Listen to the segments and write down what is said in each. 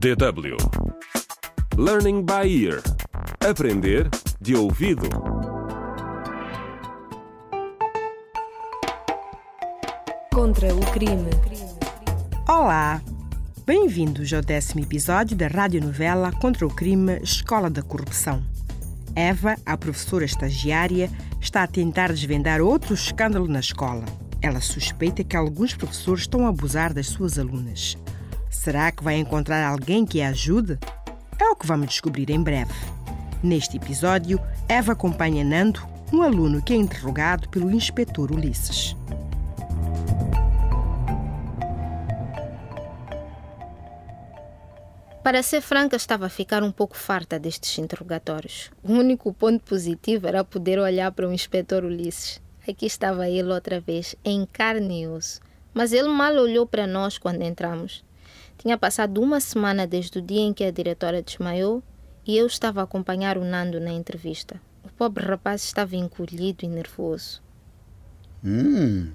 DW Learning by Ear Aprender de ouvido. Contra o crime. Olá! Bem-vindos ao décimo episódio da radionovela Contra o Crime Escola da Corrupção. Eva, a professora estagiária, está a tentar desvendar outro escândalo na escola. Ela suspeita que alguns professores estão a abusar das suas alunas. Será que vai encontrar alguém que a ajude? É o que vamos descobrir em breve. Neste episódio, Eva acompanha Nando, um aluno que é interrogado pelo inspetor Ulisses. Para ser franca, estava a ficar um pouco farta destes interrogatórios. O único ponto positivo era poder olhar para o inspetor Ulisses. Aqui estava ele outra vez, em carne e osso. Mas ele mal olhou para nós quando entramos. Tinha passado uma semana desde o dia em que a diretora desmaiou e eu estava a acompanhar o Nando na entrevista. O pobre rapaz estava encolhido e nervoso. Hum,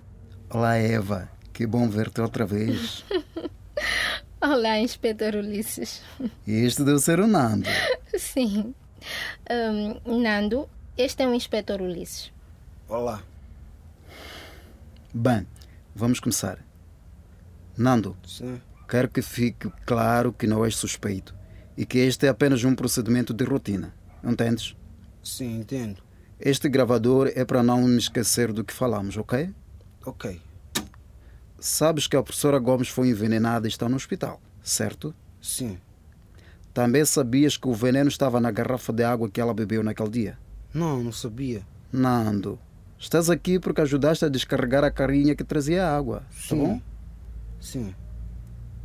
olá Eva, que bom ver-te outra vez. Olá, inspetor Ulisses. Este deve ser o Nando. Sim. Um, Nando, este é o inspetor Ulisses. Olá. Bem, vamos começar. Nando, Sim. Quero que fique claro que não és suspeito e que este é apenas um procedimento de rotina. Entendes? Sim, entendo. Este gravador é para não me esquecer do que falamos, ok? Ok. Sabes que a professora Gomes foi envenenada e está no hospital, certo? Sim. Também sabias que o veneno estava na garrafa de água que ela bebeu naquele dia? Não, não sabia. Nando, estás aqui porque ajudaste a descarregar a carinha que trazia a água, tá Sim. bom? Sim.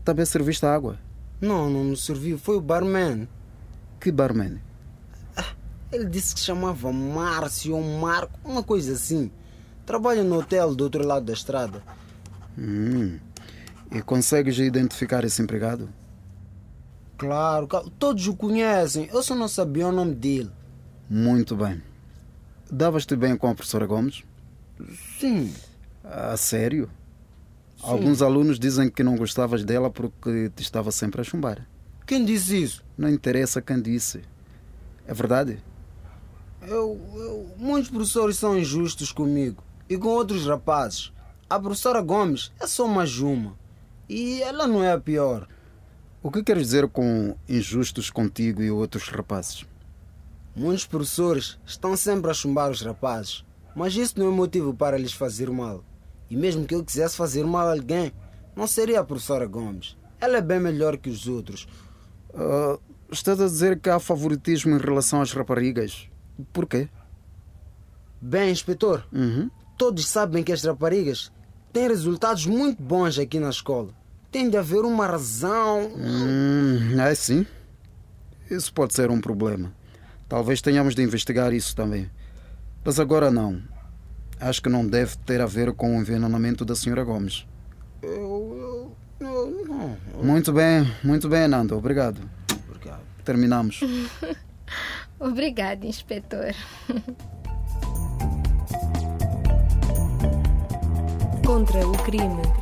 Também serviste água. Não, não me serviu. Foi o barman. Que barman? Ele disse que chamava Márcio ou Marco, uma coisa assim. Trabalha no hotel do outro lado da estrada. Hum. E consegues identificar esse empregado? Claro, todos o conhecem. Eu só não sabia o nome dele. Muito bem. Davas-te bem com a professora Gomes? Sim. A sério? Alguns alunos dizem que não gostavas dela porque te estava sempre a chumbar. Quem disse isso? Não interessa quem disse. É verdade? Eu, eu- muitos professores são injustos comigo e com outros rapazes. A professora Gomes é só mais uma. E ela não é a pior. O que queres dizer com injustos contigo e outros rapazes? Muitos professores estão sempre a chumbar os rapazes, mas isso não é motivo para lhes fazer mal. E mesmo que eu quisesse fazer mal a alguém, não seria a professora Gomes. Ela é bem melhor que os outros. Ah, estás a dizer que há favoritismo em relação às raparigas. Por quê? Bem, inspetor, Uhum. todos sabem que as raparigas têm resultados muito bons aqui na escola. Tem de haver uma razão. Hum, é sim. Isso pode ser um problema. Talvez tenhamos de investigar isso também. Mas agora não. Acho que não deve ter a ver com o envenenamento da senhora Gomes. Eu, eu, eu não. Muito bem, muito bem, Nando. Obrigado. Obrigado. Terminamos. Obrigada, inspetor. Contra o crime.